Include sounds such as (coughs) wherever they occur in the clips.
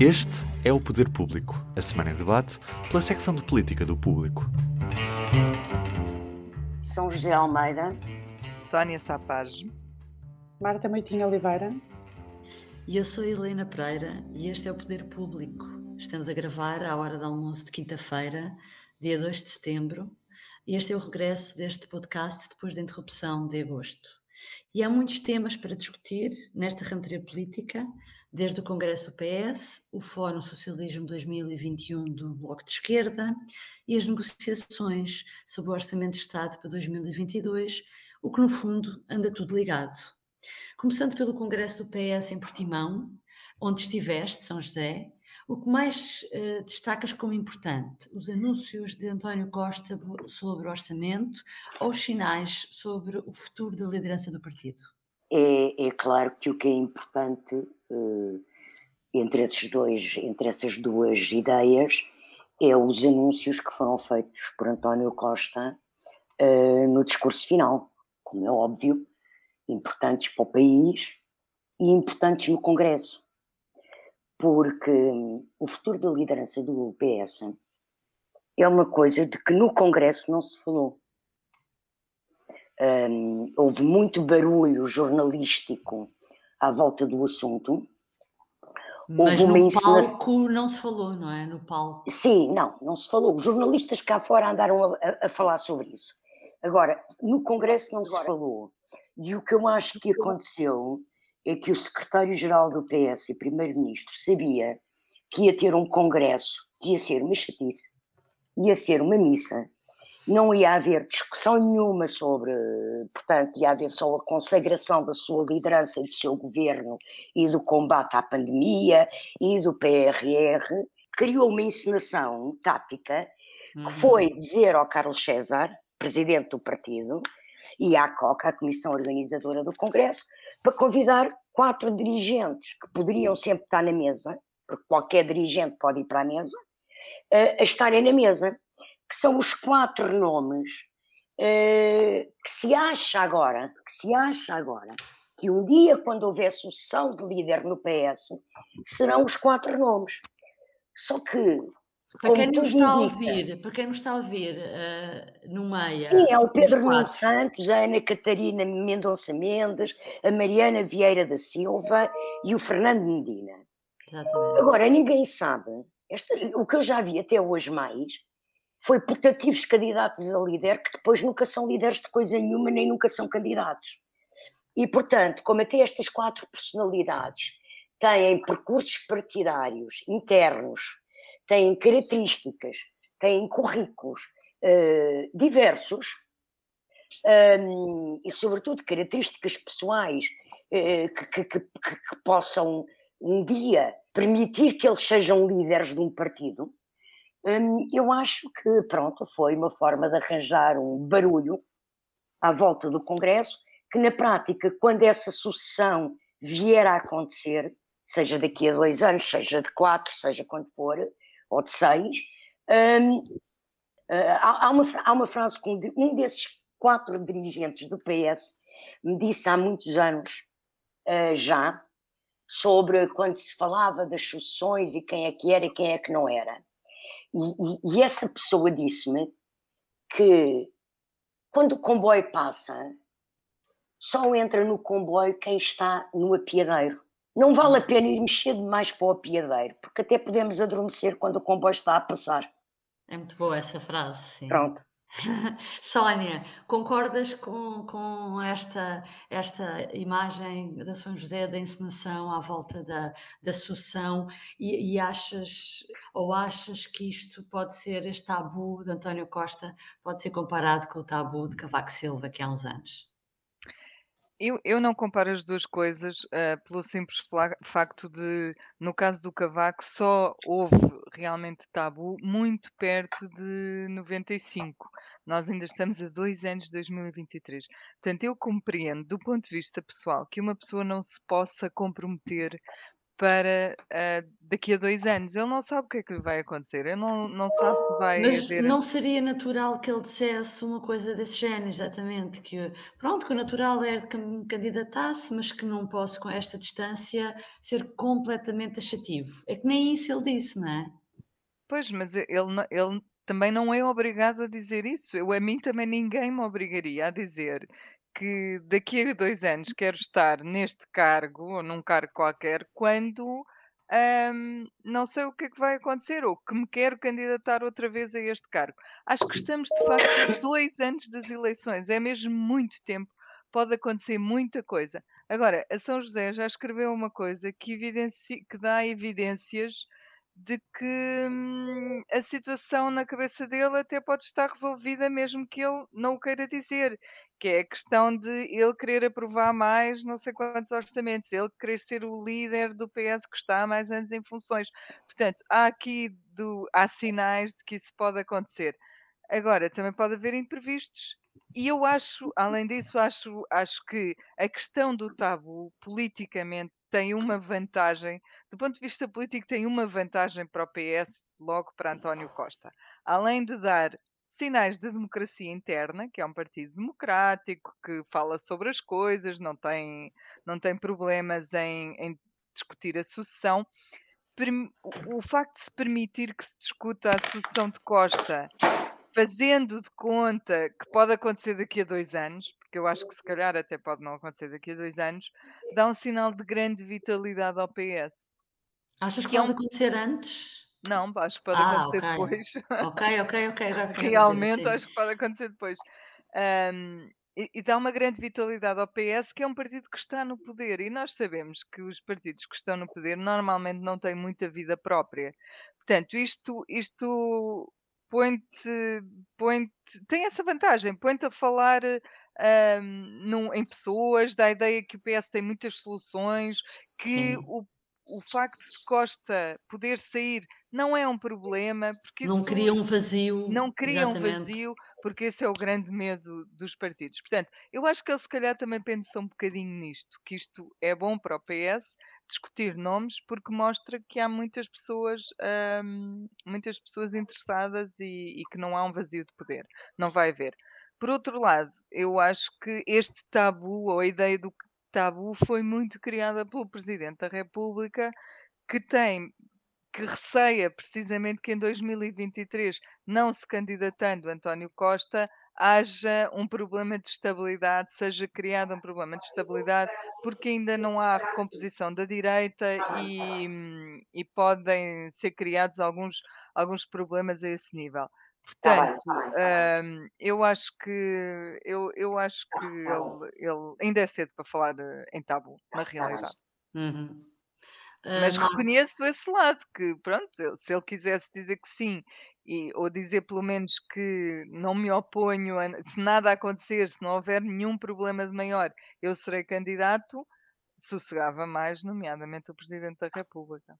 Este é o Poder Público, a semana em debate pela secção de política do Público. São José Almeida, Sónia Sapage, Marta Moitinho Oliveira. E eu sou Helena Pereira e este é o Poder Público. Estamos a gravar à hora do almoço de quinta-feira, dia 2 de setembro, e este é o regresso deste podcast depois da interrupção de agosto. E há muitos temas para discutir nesta rentrée política, desde o Congresso do PS, o Fórum Socialismo 2021 do Bloco de Esquerda e as negociações sobre o Orçamento de Estado para 2022, o que no fundo anda tudo ligado. Começando pelo Congresso do PS em Portimão, onde estiveste, São José, o que mais uh, destacas como importante? Os anúncios de António Costa sobre o orçamento ou os sinais sobre o futuro da liderança do partido? É, é claro que o que é importante entre, esses dois, entre essas duas ideias é os anúncios que foram feitos por António Costa uh, no discurso final, como é óbvio, importantes para o país e importantes no Congresso porque o futuro da liderança do PS é uma coisa de que no Congresso não se falou. Um, houve muito barulho jornalístico à volta do assunto. Mas no encenação... palco não se falou, não é? No palco. Sim, não, não se falou. Os jornalistas cá fora andaram a, a, a falar sobre isso. Agora, no Congresso não se falou. E o que eu acho que aconteceu é que o secretário-geral do PS e primeiro-ministro sabia que ia ter um congresso, que ia ser uma chatice, ia ser uma missa, não ia haver discussão nenhuma sobre, portanto, ia haver só a consagração da sua liderança e do seu governo e do combate à pandemia e do PRR, criou uma encenação tática que uhum. foi dizer ao Carlos César, presidente do partido, e à COCA, a Comissão Organizadora do Congresso, para convidar quatro dirigentes que poderiam sempre estar na mesa, porque qualquer dirigente pode ir para a mesa, a estarem na mesa, que são os quatro nomes que se acha agora, que se acha agora, que um dia, quando houver sucessão de líder no PS, serão os quatro nomes. Só que para quem, nos está a ouvir, para quem nos está a ouvir uh, no meio. Sim, é o Pedro Nunes Santos, a Ana Catarina Mendonça Mendes, a Mariana Vieira da Silva e o Fernando Medina. Exatamente. Agora, ninguém sabe, esta, o que eu já vi até hoje mais foi putativos candidatos a líder que depois nunca são líderes de coisa nenhuma, nem nunca são candidatos. E, portanto, como até estas quatro personalidades têm percursos partidários internos têm características, têm currículos uh, diversos um, e, sobretudo, características pessoais uh, que, que, que, que, possam um dia permitir que eles sejam líderes de um partido. Um, eu acho que, pronto, foi uma forma de arranjar um barulho à volta do Congresso, que na prática, quando essa sucessão vier a acontecer, seja daqui a dois anos, seja de quatro, seja quando for, ou de seis, um, uh, há, há, uma, há uma frase que um desses quatro dirigentes do PS me disse há muitos anos uh, já, sobre quando se falava das sucessões e quem é que era e quem é que não era. E, e, e essa pessoa disse-me que quando o comboio passa, só entra no comboio quem está no apiadeiro. Não vale a pena ir mexer demais para o apiadeiro, porque até podemos adormecer quando o comboio está a passar. É muito boa essa frase, sim. Pronto. (laughs) Sónia, concordas com, com esta, esta imagem da São José da encenação à volta da, da sucessão e, e, achas ou achas que isto pode ser, este tabu de António Costa, pode ser comparado com o tabu de Cavaco Silva que há uns anos? Eu, eu não comparo as duas coisas uh, pelo simples facto de, no caso do Cavaco, só houve realmente tabu muito perto de 95. Nós ainda estamos a dois anos de 2023. Portanto, eu compreendo, do ponto de vista pessoal, que uma pessoa não se possa comprometer para uh, daqui a dois anos. Ele não sabe o que é que lhe vai acontecer, ele não, não sabe se vai Mas haver. não seria natural que ele dissesse uma coisa desse género, exatamente, que pronto, que o natural é que me candidatasse, mas que não posso com esta distância ser completamente taxativo. É que nem isso ele disse, não é? Pois, mas ele, ele também não é obrigado a dizer isso. Eu, a mim também ninguém me obrigaria a dizer que daqui a dois anos quero estar neste cargo ou num cargo qualquer quando hum, não sei o que é que vai acontecer ou que me quero candidatar outra vez a este cargo. Acho que estamos de facto dois anos das eleições, é mesmo muito tempo, pode acontecer muita coisa. Agora, a São José já escreveu uma coisa que, que dá evidências de que hum, a situação na cabeça dele até pode estar resolvida mesmo que ele não o queira dizer, que é a questão de ele querer aprovar mais não sei quantos orçamentos, ele querer ser o líder do PS que está há mais anos em funções. Portanto, há aqui do, há sinais de que isso pode acontecer. Agora, também pode haver imprevistos. E eu acho, além disso, acho, acho que a questão do tabu politicamente tem uma vantagem, do ponto de vista político, tem uma vantagem para o PS, logo para António Costa. Além de dar sinais de democracia interna, que é um partido democrático, que fala sobre as coisas, não tem, não tem problemas em, em discutir a sucessão. O facto de se permitir que se discuta a sucessão de Costa fazendo de conta que pode acontecer daqui a dois anos, porque eu acho que se calhar até pode não acontecer daqui a dois anos, dá um sinal de grande vitalidade ao PS. Achas que, que pode é um... acontecer antes? Não, acho que pode ah, acontecer okay. depois. Ok, ok, ok. (laughs) Realmente acho que pode acontecer depois. Um, e, e, dá uma grande vitalidade ao PS, que é um partido que está no poder. E nós sabemos que os partidos que estão no poder normalmente não têm muita vida própria. Portanto, isto, isto põe-te, põe tem essa vantagem, põe-te a falar um, num, em pessoas, dá a ideia que o PS tem muitas soluções, que o, o facto de Costa poder sair não é um problema, porque não cria um vazio. Não cria exatamente. um vazio, porque esse é o grande medo dos partidos. Portanto, eu acho que ele se calhar também pensa um bocadinho nisto, que isto é bom para o PS discutir nomes, porque mostra que há muitas pessoas, hum, muitas pessoas interessadas e, e que não há um vazio de poder. Não vai haver. Por outro lado, eu acho que este tabu, ou a ideia do tabu, foi muito criada pelo Presidente da República, que tem que receia precisamente que em 2023, não se candidatando António Costa, haja um problema de estabilidade, seja criado um problema de estabilidade, porque ainda não há recomposição da direita e, e podem ser criados alguns, alguns problemas a esse nível. Portanto, um, eu acho que eu, eu acho que ele, ele ainda é cedo para falar em tabu, na realidade. Uhum. Mas uh, reconheço esse lado, que pronto, se ele quisesse dizer que sim, e, ou dizer pelo menos que não me oponho, a, se nada acontecer, se não houver nenhum problema de maior, eu serei candidato, sossegava mais, nomeadamente o Presidente da República.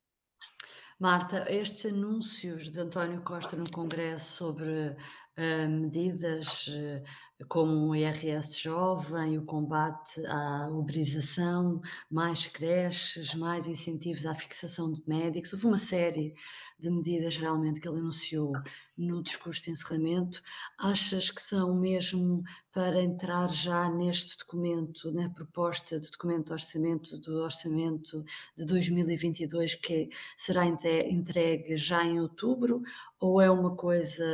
Marta, estes anúncios de António Costa no Congresso sobre uh, medidas uh, como o IRS jovem, o combate à uberização, mais creches, mais incentivos à fixação de médicos. Houve uma série de medidas realmente que ele anunciou no discurso de encerramento. Achas que são mesmo para entrar já neste documento, na proposta de documento de orçamento do orçamento de 2022, que será entregue já em outubro, ou é uma coisa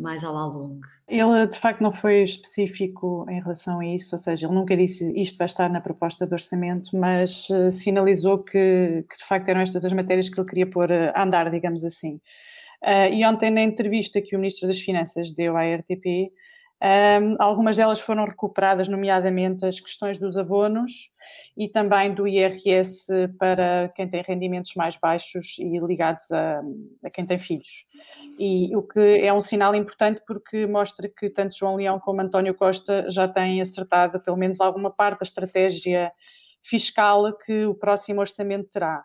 mais à la longue? Ele de facto não foi específico em relação a isso, ou seja, ele nunca disse isto vai estar na proposta de orçamento, mas uh, sinalizou que, que, de facto eram estas as matérias que ele queria pôr uh, a andar, digamos assim. Uh, e ontem, na entrevista que o Ministro das Finanças deu à RTP, um, algumas delas foram recuperadas, nomeadamente as questões dos abonos e também do IRS para quem tem rendimentos mais baixos e ligados a, a, quem tem filhos. E o que é um sinal importante porque mostra que tanto João Leão como António Costa já têm acertado pelo menos alguma parte da estratégia fiscal que o próximo orçamento terá.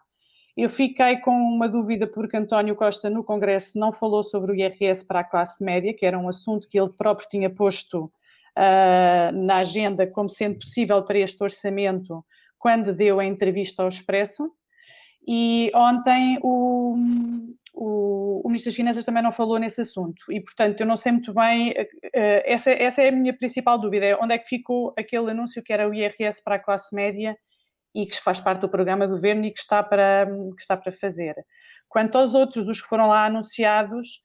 Eu fiquei com uma dúvida porque António Costa no Congresso não falou sobre o IRS para a classe média, que era um assunto que ele próprio tinha posto uh, na agenda como sendo possível para este orçamento quando deu a entrevista ao Expresso. e ontem o, o, o, Ministro das Finanças também não falou nesse assunto e, portanto, eu não sei muito bem, uh, essa, essa é a minha principal dúvida, é onde é que ficou aquele anúncio que era o IRS para a classe média e que faz parte do programa do governo e que está para, que está para fazer. Quanto aos outros, os que foram lá anunciados,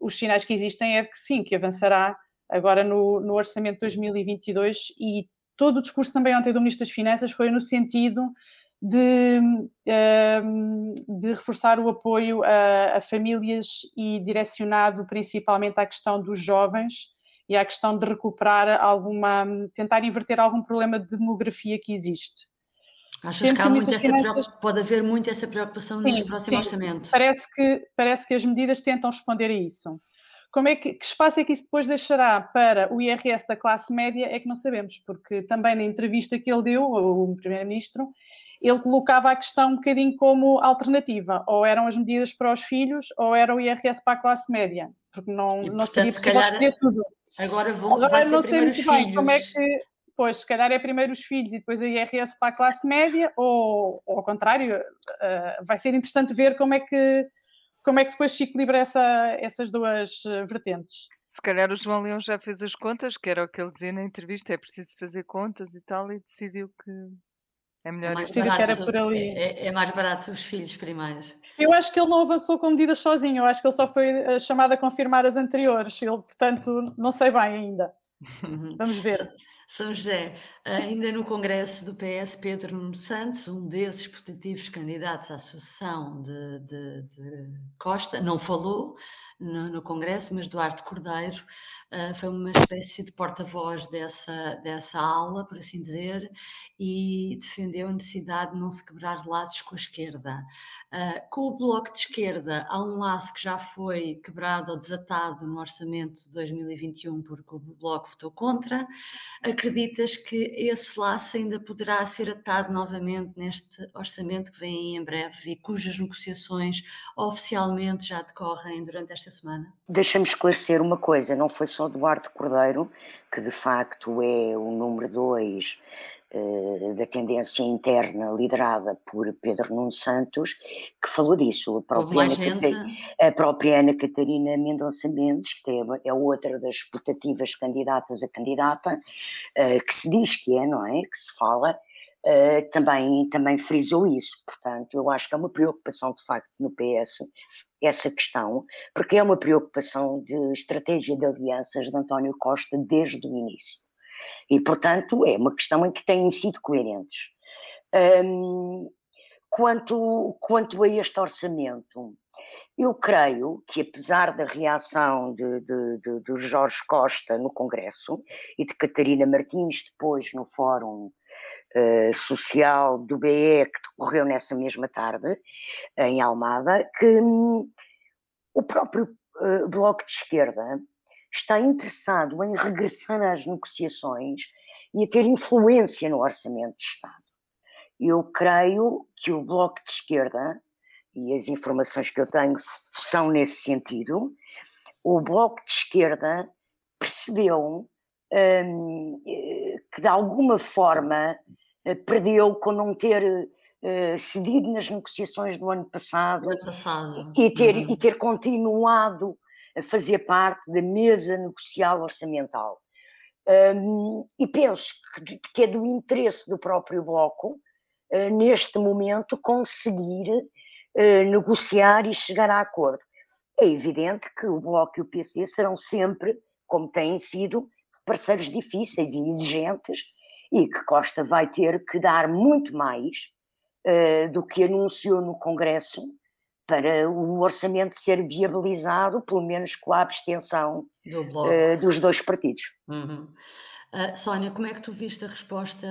os sinais que existem é que sim, que avançará agora no, no orçamento de 2022 e todo o discurso também ontem do Ministro das Finanças foi no sentido de, ehm, de reforçar o apoio a, a, famílias e direcionado principalmente à questão dos jovens e à questão de recuperar alguma, tentar inverter algum problema de demografia que existe. Achas que há muito finanças... pode haver muito essa preocupação sim, neste próximo orçamento? Parece que, parece que as medidas tentam responder a isso. Como é que, que, espaço é que isso depois deixará para o IRS da classe média é que não sabemos, porque também na entrevista que ele deu, o Primeiro-Ministro, ele colocava a questão um bocadinho como alternativa, ou eram as medidas para os filhos, ou era o IRS para a classe média, porque não, e, não portanto, seria possível escolher tudo. Agora vão Agora não sei muito filhos. bem como é que Pois, se calhar é primeiro os filhos e depois a IRS para a classe média, ou, ou ao contrário, uh, vai ser interessante ver como é que, como é que depois se equilibra essa, essas duas eh, vertentes. Se calhar o João Leão já fez as contas, que era o que ele dizia na entrevista, é preciso fazer contas e tal, e decidiu que é melhor é decidiu que era por ali. É, é, é, mais barato os filhos primeiros. Eu acho que ele não avançou com medidas sozinho, eu acho que ele só foi eh, chamado a confirmar as anteriores, ele, portanto, não sei bem ainda. Uhum. Vamos ver. São José, ainda no Congresso do PS, Pedro Nuno Santos, um desses putativos candidatos à sucessão de, de, de Costa, não falou, no, no Congresso, mas Duarte Cordeiro uh, foi uma espécie de porta-voz dessa, dessa ala, por assim dizer, e defendeu a necessidade de não se quebrar laços com a esquerda. Uh, com o Bloco de Esquerda, há um laço que já foi quebrado ou desatado no orçamento de 2021 porque o Bloco votou contra. Acreditas que esse laço ainda poderá ser atado novamente neste orçamento que vem em breve e cujas negociações oficialmente já decorrem durante esta semana? Deixa-me esclarecer uma coisa: não foi só Duarte Cordeiro, que de facto é o número dois da tendência interna liderada por Pedro Nuno Santos, que falou disso. A própria, Ana, Catarina, a própria Ana Catarina Mendonça Mendes, que é, outra das putativas candidatas a candidata, uh, que se diz que é, não é? Que se fala. Uh, também, também frisou isso. Portanto, eu acho que é uma preocupação de facto no PS essa questão, porque é uma preocupação de estratégia de alianças de António Costa desde o início. E, portanto, é uma questão em que têm sido coerentes. Um, quanto, quanto a este orçamento, eu creio que, apesar da reação de, de, de, de Jorge Costa no Congresso e de Catarina Martins depois no Fórum uh, Social do BE, que decorreu nessa mesma tarde, em Almada, que um, o próprio uh, Bloco de Esquerda está interessado em regressar às negociações e a ter influência no Orçamento de Estado. Eu creio que o Bloco de Esquerda, e as informações que eu tenho são nesse sentido, o Bloco de Esquerda percebeu hum, que de alguma forma eh, perdeu com não ter uh, cedido nas negociações do ano passado, ano passado. E, ter, uhum. e ter continuado a fazer parte da mesa negocial orçamental. Um, e penso que, que, é do interesse do próprio Bloco, uh, neste momento, conseguir uh, negociar e chegar a acordo. É evidente que o Bloco e o PC serão sempre, como têm sido, parceiros difíceis e exigentes, e que Costa vai ter que dar muito mais uh, do que anunciou no Congresso para o orçamento ser viabilizado, pelo menos com a abstenção do uh, dos dois partidos. Uhum. Uh, Sónia, como é que tu viste a resposta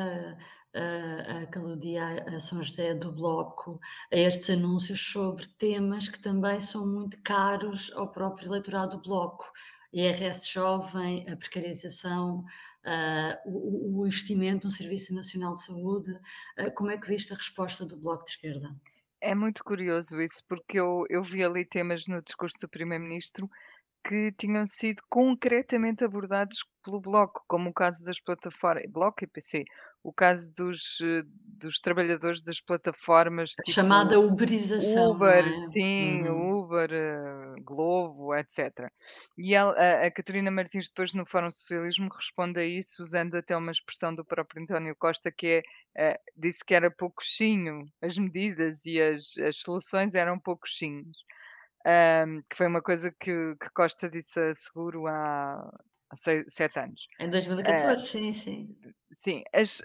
uh, aquele dia a São José do Bloco a estes anúncios sobre temas que também são muito caros ao próprio eleitorado do Bloco? IRS jovem, a precarização, uh, o, o, investimento no Serviço Nacional de Saúde. Uh, como é que viste a resposta do Bloco de Esquerda? É muito curioso isso, porque eu, eu vi ali temas no discurso do Primeiro-Ministro que tinham sido concretamente abordados pelo Bloco, como o caso das plataformas, Bloco e PC, o caso dos, eh, dos trabalhadores das plataformas. Tipo chamada uberização. Uber, é? sim, uhum. Uber, uh, Globo, etc. E ela, a, a Catarina Martins, depois no Fórum Socialismo, responde a isso usando até uma expressão do próprio António Costa, que é, uh, disse que era pouquinho, as medidas e as, as soluções eram pouquinhos. Um, que foi uma coisa que, que Costa disse a Seguro há, sete anos. Em 2014, uh, sim, sim. Sim, ach,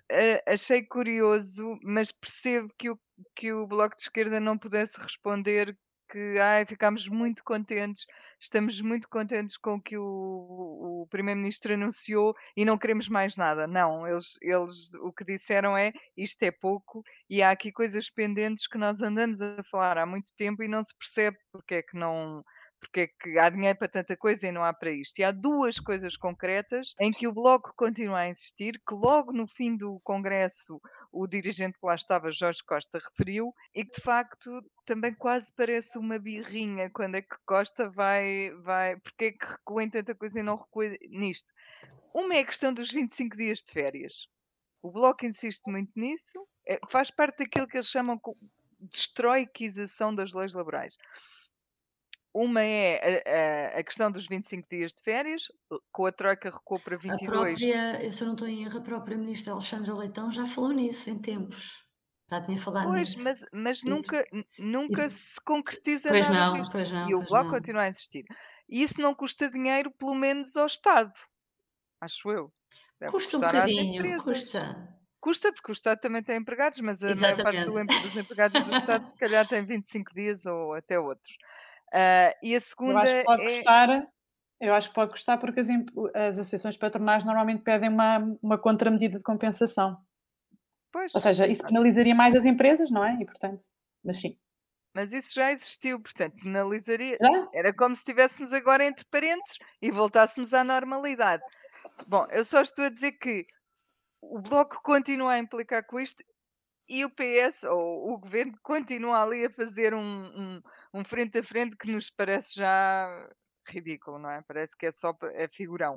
achei curioso, mas percebo que o, que o Bloco de Esquerda não pudesse responder que ai, ficámos muito contentes, estamos muito contentes com o que o, o Primeiro-Ministro anunciou e não queremos mais nada. Não, eles, eles o que disseram é isto é pouco e há aqui coisas pendentes que nós andamos a falar há muito tempo e não se percebe porque é que não porque é que há dinheiro para tanta coisa e não há para isto. E há duas coisas concretas em que o Bloco continua a insistir, que logo no fim do Congresso o dirigente que lá estava, Jorge Costa, referiu, e que de facto também quase parece uma birrinha quando é que Costa vai, vai porque é que recua em tanta coisa e não recua nisto. Uma é a questão dos 25 dias de férias. O Bloco insiste muito nisso, é, faz parte daquilo que eles chamam de destroiquização das leis laborais. Uma é a, a, a, questão dos 25 dias de férias, com a Troika recuou para 22. A própria, se eu não estou em erro, a própria Ministra Alexandra Leitão já falou nisso em tempos. Já tinha falado pois, nisso. Mas, mas nunca, nunca e, se concretiza pois nada não. Pois não, e o Bloco continua a insistir. E isso não custa dinheiro, pelo menos ao Estado. Acho eu. Deve custa um bocadinho, custa. Custa, porque o Estado também tem empregados, mas a Exatamente. maior parte do, dos empregados do Estado, se calhar, tem 25 dias ou até outros. Uh, e a segunda eu acho que pode é... custar, eu acho que pode custar porque as, as associações patronais normalmente pedem uma, uma contramedida de compensação. Pois, Ou seja, isso penalizaria mais as empresas, não é? E portanto, mas sim. Mas isso já existiu, portanto, penalizaria. Já? Era como se estivéssemos agora entre parênteses e voltássemos à normalidade. Bom, eu só estou a dizer que o Bloco continua a implicar com isto e o PS ou o governo continua ali a fazer um, um, um, frente a frente que nos parece já ridículo, não é? Parece que é só é figurão.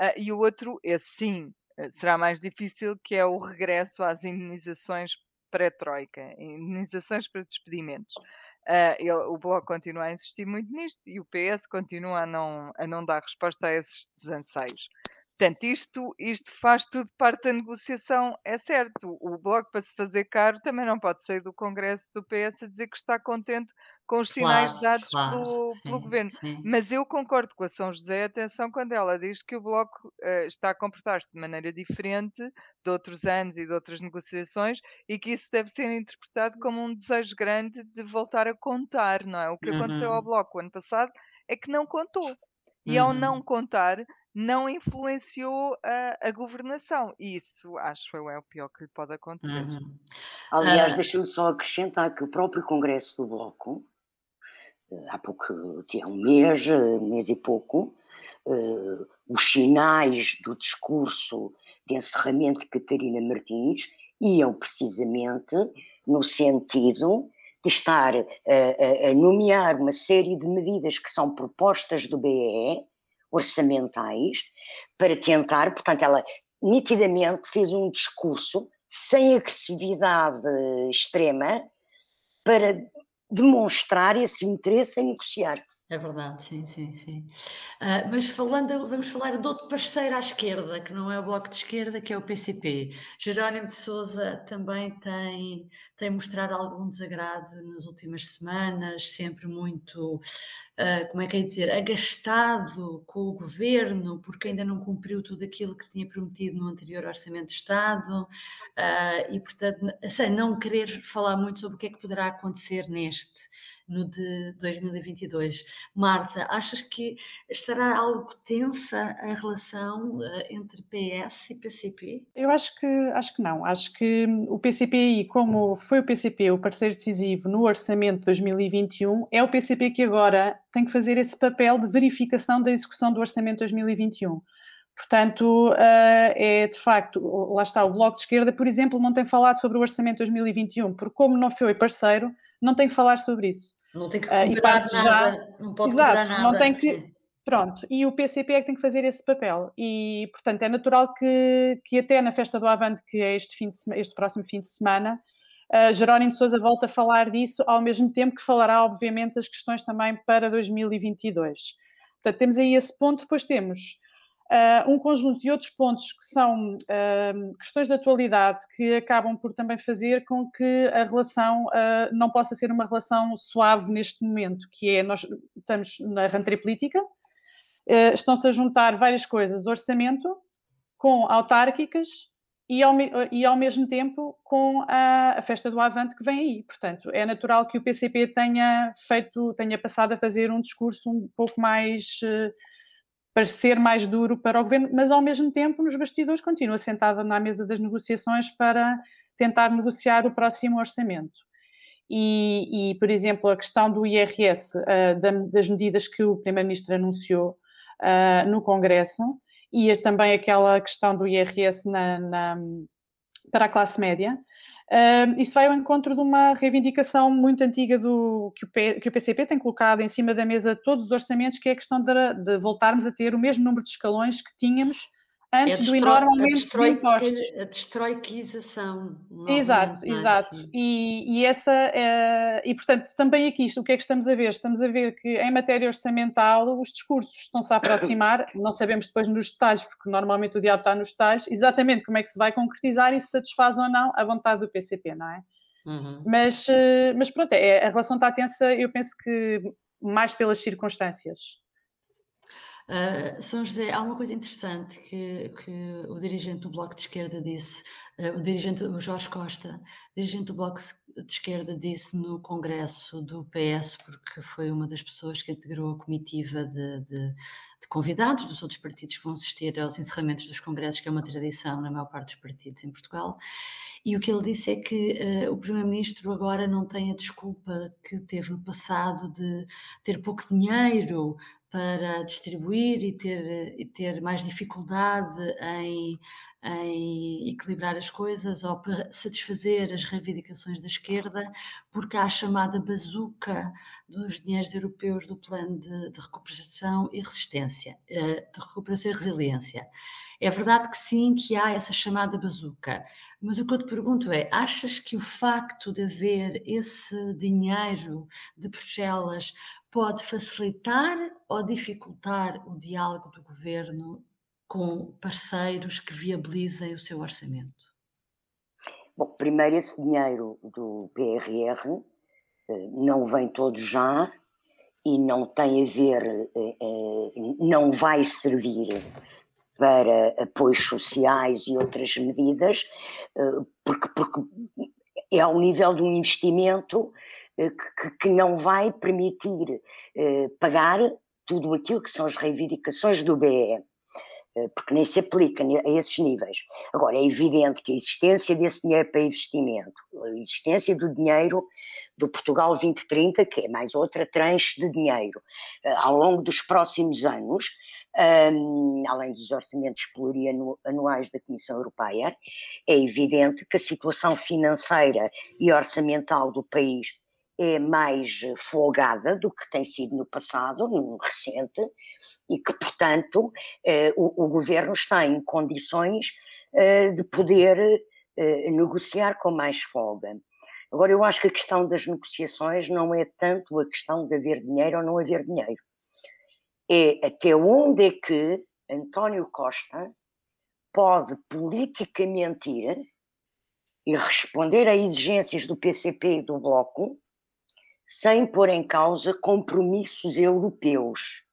Uh, e o outro, é sim, será mais difícil, que é o regresso às indenizações pré-troika, indenizações para despedimentos. Uh, ele, o Bloco continua a insistir muito nisto e o PS continua a não, a não dar resposta a esses desanseios. Portanto, isto, isto faz tudo parte da negociação, é certo. O Bloco, para se fazer caro, também não pode sair do Congresso do PS a dizer que está contente com os Claro, sinais dados claro, pelo, pelo sim, Governo. sim. Mas eu concordo com a São José, atenção, quando ela diz que o Bloco eh, está a comportar-se de maneira diferente de outros anos e de outras negociações e que isso deve ser interpretado como um desejo grande de voltar a contar, não é? O que aconteceu ao Uhum, Bloco o ano passado é que não contou. E ao não uhum. contar, não influenciou a, a governação. Isso acho eu é o pior que lhe pode acontecer. Uhum. Aliás, Ah, deixa-me só acrescentar que o próprio Congresso do Bloco, eh, há pouco, que é um mês, eh, mês e pouco, eh, os sinais do discurso de encerramento de Catarina Martins iam precisamente no sentido estar a, a- nomear uma série de medidas que são propostas do BE, orçamentais, para tentar, portanto, ela nitidamente fez um discurso sem agressividade extrema para demonstrar esse interesse em negociar. É verdade, sim, sim, sim. Ah, mas falando, vamos falar de outro parceiro à esquerda, que não é o Bloco de Esquerda, que é o PCP. Jerónimo de Sousa também tem, tem mostrado algum desagrado nas últimas semanas, sempre muito, ah, como é que é dizer, agastado com o governo, porque ainda não cumpriu tudo aquilo que tinha prometido no anterior Orçamento de Estado, ah, e portanto, sem não querer falar muito sobre o que é que poderá acontecer neste no de 2022. Marta, achas que estará algo tensa a relação eh, entre PS e PCP? Eu acho que, acho que não. Acho que o PCPI, como foi o PCP o parceiro decisivo no orçamento de 2021, é o PCP que agora tem que fazer esse papel de verificação da execução do orçamento de 2021. Portanto, eh, é de facto, lá está, o Bloco de Esquerda, por exemplo, não tem falado sobre o orçamento de 2021, porque como não foi parceiro, não tem que falar sobre isso. Não tem que Ah, cobrar parte nada, não pode Exato, cobrar não nada. tem que- sim. Pronto, e o PCP é que tem que fazer esse papel. E, portanto, é natural que, que até na festa do Avante, que é este, fim de, este próximo fim de semana, uh, Jerónimo de Sousa volta a falar disso, ao mesmo tempo que falará, obviamente, das questões também para 2022. Portanto, temos aí esse ponto, depois temos uh, um conjunto de outros pontos que são uh, questões de atualidade que acabam por também fazer com que a relação uh, não possa ser uma relação suave neste momento, que é, nós estamos na rentrée política, estão-se a juntar várias coisas, orçamento com autárquicas e ao, e ao mesmo tempo com a, a, festa do Avante que vem aí. Portanto, é natural que o PCP tenha feito, tenha passado a fazer um discurso um pouco mais parecer mais duro para o governo, mas ao mesmo tempo nos bastidores continua sentada na mesa das negociações para tentar negociar o próximo orçamento. E, e por exemplo, a questão do IRS, uh, da, das medidas que o Primeiro-Ministro anunciou uh, no Congresso, e também aquela questão do IRS na, na, para a classe média, Uh, isso vai ao encontro de uma reivindicação muito antiga do, que, o P, que o PCP tem colocado em cima da mesa todos os orçamentos, que é a questão de, de voltarmos a ter o mesmo número de escalões que tínhamos antes é do enorme aumento de impostos. A destroiquização. Exato, exato. E, e, essa, é, e portanto, também aqui, o que é que estamos a ver? Estamos a ver que em matéria orçamental os discursos estão-se a aproximar, (coughs) não sabemos depois nos detalhes, porque normalmente o diabo está nos detalhes, exatamente como é que se vai concretizar e se satisfaz ou não a vontade do PCP, não é? Uhum. Mas, eh, mas pronto, é, a relação está tensa, eu penso que mais pelas circunstâncias. Uh, São José, há uma coisa interessante que, que o dirigente do Bloco de Esquerda disse, o dirigente, o Jorge Costa, dirigente do Bloco de Esquerda disse no congresso do PS, porque foi uma das pessoas que integrou a comitiva de, de, de convidados dos outros partidos que vão assistir aos encerramentos dos congressos, que é uma tradição na maior parte dos partidos em Portugal, e o que ele disse é que uh, o Primeiro-Ministro agora não tem a desculpa que teve no passado de ter pouco dinheiro para distribuir e ter, e ter mais dificuldade em, em equilibrar as coisas ou satisfazer as reivindicações da esquerda, porque há a chamada bazuca dos dinheiros europeus do plano de, de recuperação e resistência, eh, de recuperação e resiliência. É verdade que sim, que há essa chamada bazuca, mas o que eu te pergunto é: achas que o facto de haver esse dinheiro de Bruxelas pode facilitar ou dificultar o diálogo do governo com parceiros que viabilizem o seu orçamento? Bom, primeiro, esse dinheiro do PRR eh, não vem todo já e não tem a ver, eh, eh, não vai servir para apoios sociais e outras medidas, porque, porque é ao nível de um investimento que, que não vai permitir pagar tudo aquilo que são as reivindicações do BE, porque nem se aplica a esses níveis. Agora, é evidente que a existência desse dinheiro para investimento, a existência do dinheiro do Portugal 2030, que é mais outra tranche de dinheiro, ao longo dos próximos anos, além dos orçamentos plurianuais da Comissão Europeia, é evidente que a situação financeira e orçamental do país é mais folgada do que tem sido no passado, no recente, e que, portanto, eh, o, o, governo está em condições eh, de poder eh, negociar com mais folga. Agora, eu acho que a questão das negociações não é tanto a questão de haver dinheiro ou não haver dinheiro. É até onde é que António Costa pode politicamente ir e responder a exigências do PCP e do Bloco sem pôr em causa compromissos europeus.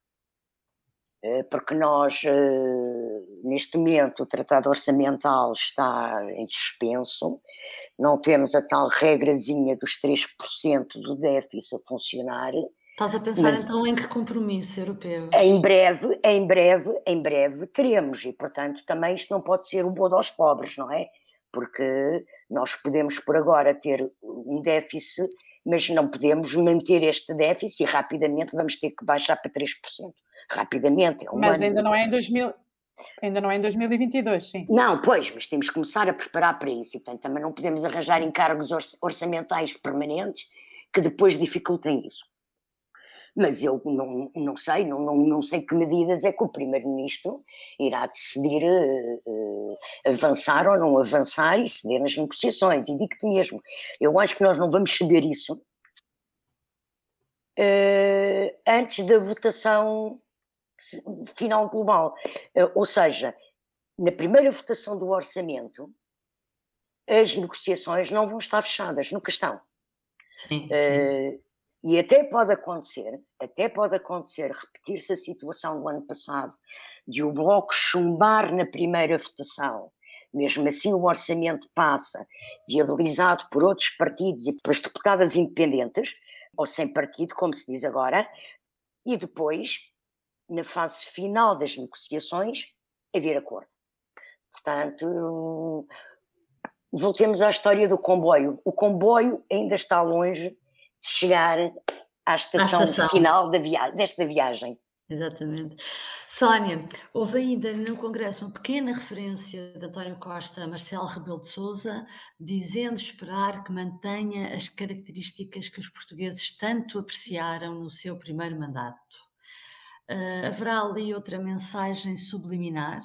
Eh, porque nós, eh, neste momento, o Tratado Orçamental está em suspenso, não temos a tal regrazinha dos 3% do déficit a funcionar. Estás a pensar então em que compromisso europeu? Em breve, em breve, em breve teremos, e portanto também isto não pode ser o bodo aos pobres, não é? Porque nós podemos por agora ter um déficit mas não podemos manter este déficit e rapidamente vamos ter que baixar para 3%. Rapidamente, é um Mas ano, ainda não é em 2000, Ainda não é em 2022, sim. Não, pois, mas temos que começar a preparar para isso e, portanto, também não podemos arranjar encargos orçamentais permanentes que depois dificultem isso. mas eu não, não sei, não, não, não sei que medidas é que o Primeiro-Ministro irá decidir uh, uh, avançar ou não avançar e ceder nas negociações. E digo-te mesmo, eu acho que nós não vamos saber isso uh, antes da votação final global. ou seja, na primeira votação do orçamento, as negociações não vão estar fechadas, nunca estão. Sim, sim. E até pode acontecer, até pode acontecer, repetir-se a situação do ano passado, de o Bloco chumbar na primeira votação, mesmo assim o orçamento passa, viabilizado por outros partidos e pelas deputadas independentes, ou sem partido, como se diz agora, e depois, na fase final das negociações, haver acordo. Portanto, voltemos à história do comboio. O comboio ainda está longe de chegar à estação, à estação. final via desta viagem. Exatamente. Sónia, houve ainda no Congresso uma pequena referência de António Costa a Marcelo Rebelo de Sousa, dizendo esperar que mantenha as características que os portugueses tanto apreciaram no seu primeiro mandato. Uh, haverá ali outra mensagem subliminar?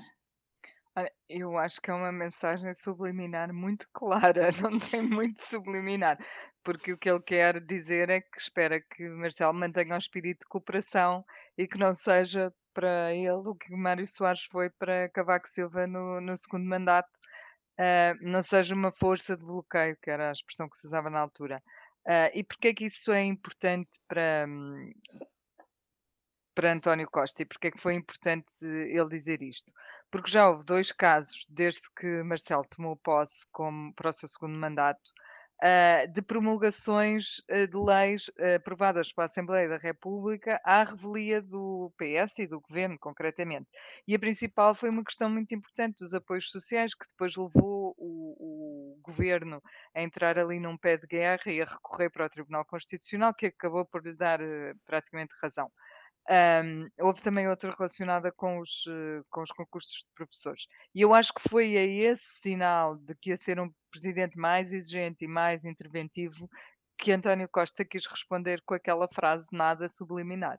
eu acho que é uma mensagem subliminar muito (laughs) clara, não tem muito subliminar, porque o que ele quer dizer é que espera que Marcelo mantenha o espírito de cooperação e que não seja para ele o que Mário Soares foi para Cavaco Silva no, no segundo mandato, uh, não seja uma força de bloqueio, que era a expressão que se usava na altura. Uh, e porquê é que isso é importante para, hum, para António Costa e porque é que foi importante ele dizer isto? Porque já houve dois casos, desde que Marcelo tomou posse como, para o seu segundo mandato, uh, de promulgações uh, de leis uh, aprovadas pela Assembleia da República à revelia do PS e do governo, concretamente. E a principal foi uma questão muito importante dos apoios sociais, que depois levou o, o governo a entrar ali num pé de guerra e a recorrer para o Tribunal Constitucional, que acabou por lhe dar praticamente razão. Um, houve também outra relacionada com os, uh, com os concursos de professores. E eu acho que foi a esse sinal de que ia ser um presidente mais exigente e mais interventivo que António Costa quis responder com aquela frase nada subliminar.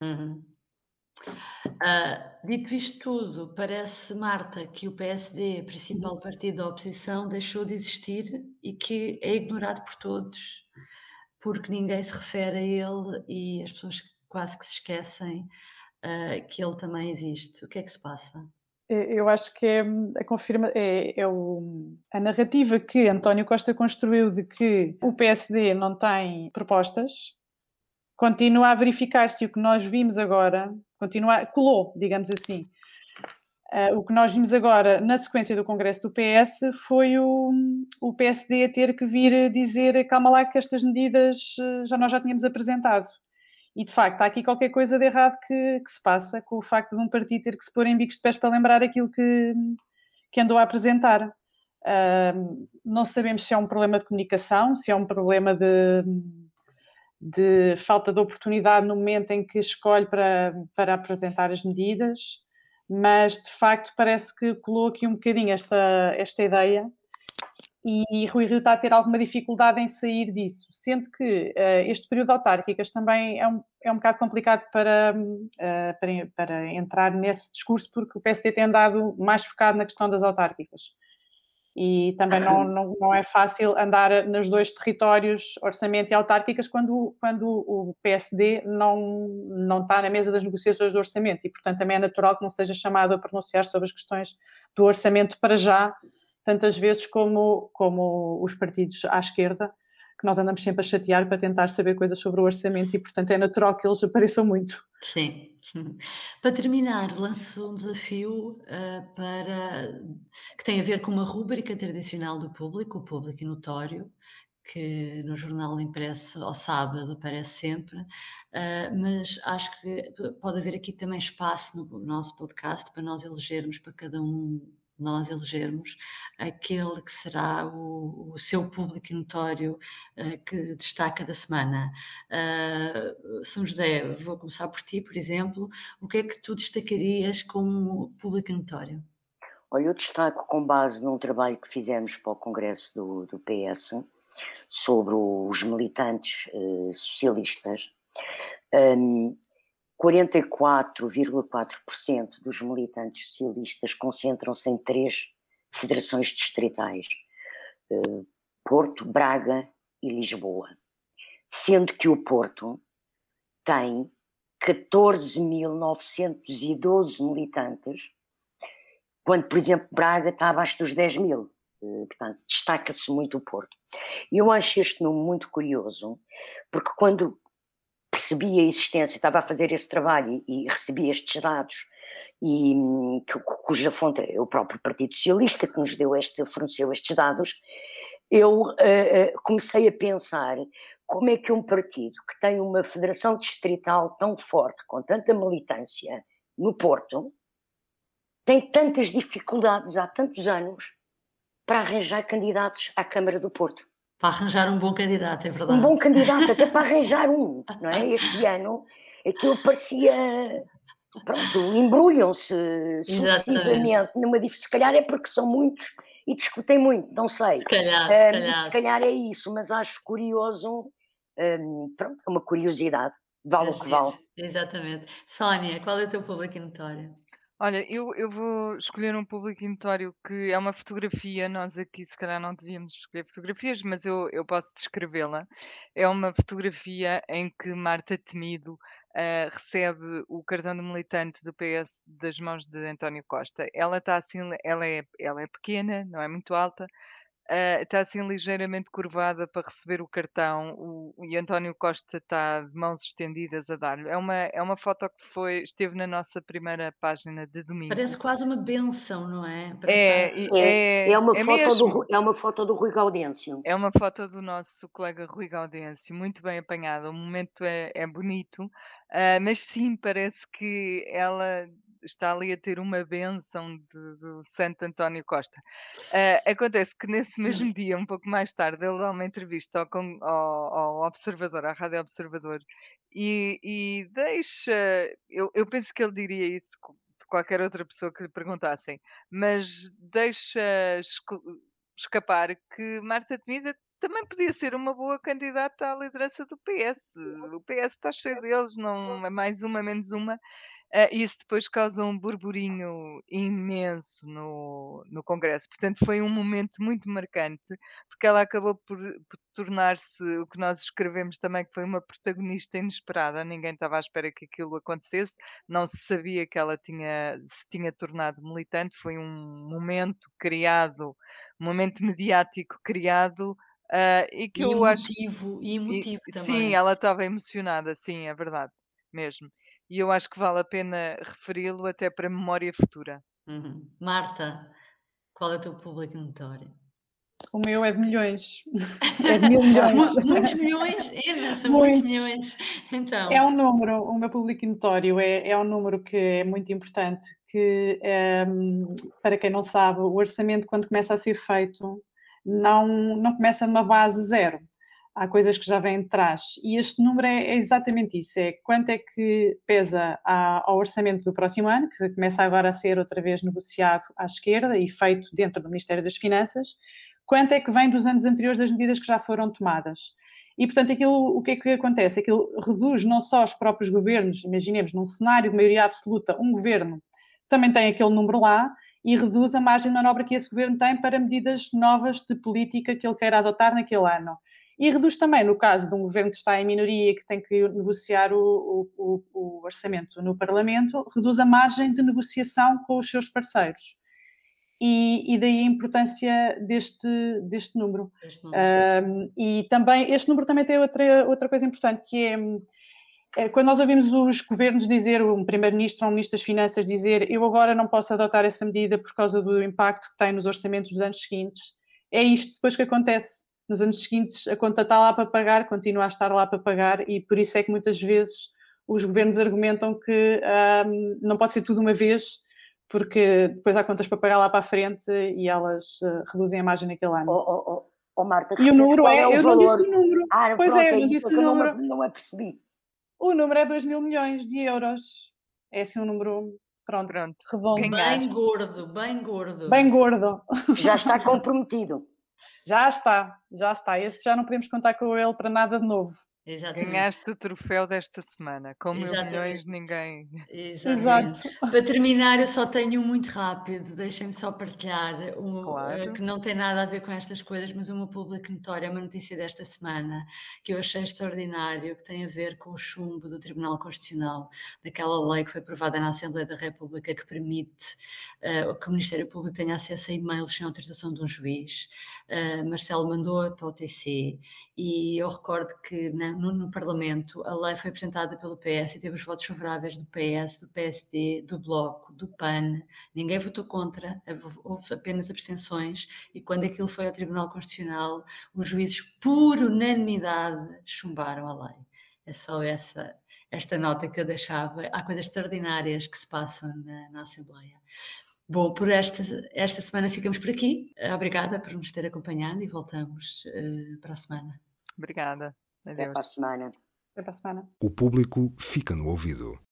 Uhum. Uh, dito isto tudo, parece, Marta, que o PSD, principal partido da oposição, deixou de existir e que é ignorado por todos, porque ninguém se refere a ele e as pessoas quase que se esquecem uh, que ele também existe. O que é que se passa? Eu acho que é a, confirma, é, é o, a narrativa que António Costa construiu de que o PSD não tem propostas, continua a verificar-se o que nós vimos agora, continua, colou, digamos assim. Uh, o que nós vimos agora na sequência do Congresso do PS foi o, o PSD ter que vir dizer calma lá que estas medidas já nós já tínhamos apresentado. E de facto, há aqui qualquer coisa de errado que, que, se passa com o facto de um partido ter que se pôr em bicos de pés para lembrar aquilo que, que andou a apresentar. Uh, não sabemos se é um problema de comunicação, se é um problema de, de falta de oportunidade no momento em que escolhe para, para apresentar as medidas, mas de facto parece que colou aqui um bocadinho esta, esta ideia e Rui Rio está a ter alguma dificuldade em sair disso, sendo que uh, este período de autárquicas também é um, é um bocado complicado para, uh, para, para, entrar nesse discurso, porque o PSD tem andado mais focado na questão das autárquicas. E também não, (coughs) não, não é fácil andar nos dois territórios, orçamento e autárquicas, quando, quando o PSD não, não está na mesa das negociações do orçamento. E, portanto, também é natural que não seja chamado a pronunciar sobre as questões do orçamento para já, tantas vezes como, como os partidos à esquerda, que nós andamos sempre a chatear para tentar saber coisas sobre o orçamento e, portanto, é natural que eles apareçam muito. Sim. (laughs) Para terminar, lanço um desafio uh, para que tem a ver com uma rúbrica tradicional do público, o público notório, que no jornal impresso ao sábado aparece sempre, uh, mas acho que pode haver aqui também espaço no nosso podcast para nós elegermos para cada um nós elegermos aquele que será o, o seu público notório uh, que destaca da semana. Uh, São José, vou começar por ti, por exemplo. O que é que tu destacarias como público notório? Olha, eu destaco com base num trabalho que fizemos para o Congresso do, do PS sobre os militantes uh, socialistas Um, 44,4% dos militantes socialistas concentram-se em três federações distritais: uh, Porto, Braga e Lisboa. Sendo que o Porto tem 14.912 militantes, quando, por exemplo, Braga está abaixo dos 10 mil. Uh, portanto, destaca-se muito o Porto. Eu acho este número muito curioso, porque quando percebi a existência, estava a fazer esse trabalho e, e recebi estes dados, e que, cuja fonte é o próprio Partido Socialista que nos deu este, forneceu estes dados, eu uh, uh, comecei a pensar como é que um partido que tem uma federação distrital tão forte, com tanta militância no Porto, tem tantas dificuldades há tantos anos para arranjar candidatos à Câmara do Porto. Para arranjar um bom candidato, é verdade. Um bom candidato, até para arranjar um, não é? Este ano aquilo parecia. Pronto, embrulham-se sucessivamente numa Se calhar é porque são muitos e discutem muito, não sei. Se calhar, se calhar. se calhar é isso, mas acho curioso, um, pronto, é uma curiosidade, vale o que vale. Exatamente. Sónia, qual é o teu público notório? Olha, eu, eu vou escolher um público notório que é uma fotografia. Nós aqui, se calhar, não devíamos escolher fotografias, mas eu, eu posso descrevê-la. É uma fotografia em que Marta Temido uh, recebe o cartão de militante do PS das mãos de António Costa. Ela está assim, ela é, ela é pequena, não é muito alta, Uh, está assim ligeiramente curvada para receber o cartão o, e António Costa está de mãos estendidas a dar-lhe. É uma, é uma foto que foi, esteve na nossa primeira página de domingo. Parece quase uma benção, não é? É, estar... é, é, é, uma é, foto do, é uma foto do Rui Gaudêncio. É uma foto do nosso colega Rui Gaudêncio, muito bem apanhada. O momento é, é bonito, uh, mas sim, parece que ela está ali a ter uma benção de, do Santo António Costa. Uh, acontece que nesse mesmo (laughs) dia, um pouco mais tarde, ele dá uma entrevista ao, ao, ao Observador, à Rádio Observador, e, e deixa. Eu, eu penso que ele diria isso de qualquer outra pessoa que lhe perguntassem, mas deixa escapar que Marta Temida também podia ser uma boa candidata à liderança do PS. O PS está cheio deles, não é mais uma, menos uma. Uh, isso depois causa um burburinho imenso no, no Congresso. Portanto, foi um momento muito marcante, porque ela acabou por, por tornar-se o que nós escrevemos também, que foi uma protagonista inesperada. Ninguém estava à espera que aquilo acontecesse, não se sabia que ela tinha, se tinha tornado militante. Foi um momento criado, um momento mediático criado. Uh, e que e eu emotivo, acho... e emotivo e, também. Sim, ela estava emocionada, sim, é verdade, mesmo e eu acho que vale a pena referi-lo até para memória futura. Uhum. Marta, qual é o teu público notório? O meu é de milhões. (laughs) É de mil milhões. muitos milhões? É, são muitos. muitos milhões. Então. É um número, o meu público notório é, é um número que é muito importante, que é, para quem não sabe, o orçamento quando começa a ser feito não, não começa numa base zero há coisas que já vêm de trás. E este número é, é exatamente isso: é quanto é que pesa ao orçamento do próximo ano, que começa agora a ser outra vez negociado à esquerda e feito dentro do Ministério das Finanças, quanto é que vem dos anos anteriores das medidas que já foram tomadas. E, portanto, aquilo, o que é que acontece? Aquilo reduz não só os próprios governos, imaginemos, num cenário de maioria absoluta, um governo também tem aquele número lá e reduz a margem de manobra que esse governo tem para medidas novas de política que ele queira adotar naquele ano. E reduz também, no caso de um governo que está em minoria e que tem que negociar o, o, o, orçamento no Parlamento, reduz a margem de negociação com os seus parceiros. E, e daí a importância deste, deste número. Este número. Um, e também, este número também tem outra, outra coisa importante, que é, é quando nós ouvimos os governos dizer, um primeiro-ministro ou um ministro das Finanças dizer eu agora não posso adotar essa medida por causa do impacto que tem nos orçamentos dos anos seguintes, é isto depois que acontece nos anos seguintes a conta está lá para pagar, continua a estar lá para pagar e por isso é que muitas vezes os governos argumentam que um, não pode ser tudo uma vez, porque depois há contas para pagar lá para a frente e elas uh, reduzem a margem naquele ano. Oh, oh, oh, oh Marta, e o número é, é o eu valor? não disse o número. Ah, pois pronto, é, eu não disse o número. Não, não é percebi. O número é 2 mil milhões de euros. É assim um número, pronto, pronto. redondo. Bem gordo, bem gordo. Bem gordo. Já está (laughs) comprometido. Já está, já está. Esse já não podemos contar com ele para nada de novo. Exatamente. Ganhaste o troféu desta semana. Com mil milhões, Exatamente. ninguém. Exatamente. Exato. Para terminar, eu só tenho um muito rápido, deixem-me só partilhar, um, eh, Claro. que não tem nada a ver com estas coisas, mas uma pública notória, uma notícia desta semana, que eu achei extraordinário, que tem a ver com o chumbo do Tribunal Constitucional, daquela lei que foi aprovada na Assembleia da República que permite eh, que o Ministério Público tenha acesso a e-mails sem autorização de um juiz. Eh, Marcelo mandou para o TC e eu recordo que na- no, no Parlamento a lei foi apresentada pelo PS e teve os votos favoráveis do PS, do PSD, do Bloco, do PAN, ninguém votou contra, houve apenas abstenções e quando aquilo foi ao Tribunal Constitucional, os juízes, por unanimidade, chumbaram a lei. É só essa, esta nota que eu deixava. Há coisas extraordinárias que se passam na, na Assembleia. Bom, por esta, esta semana ficamos por aqui. Obrigada por nos ter acompanhado e voltamos eh, para a semana. Obrigada. Até para a Adeus. semana. Até para a semana. O público fica no ouvido.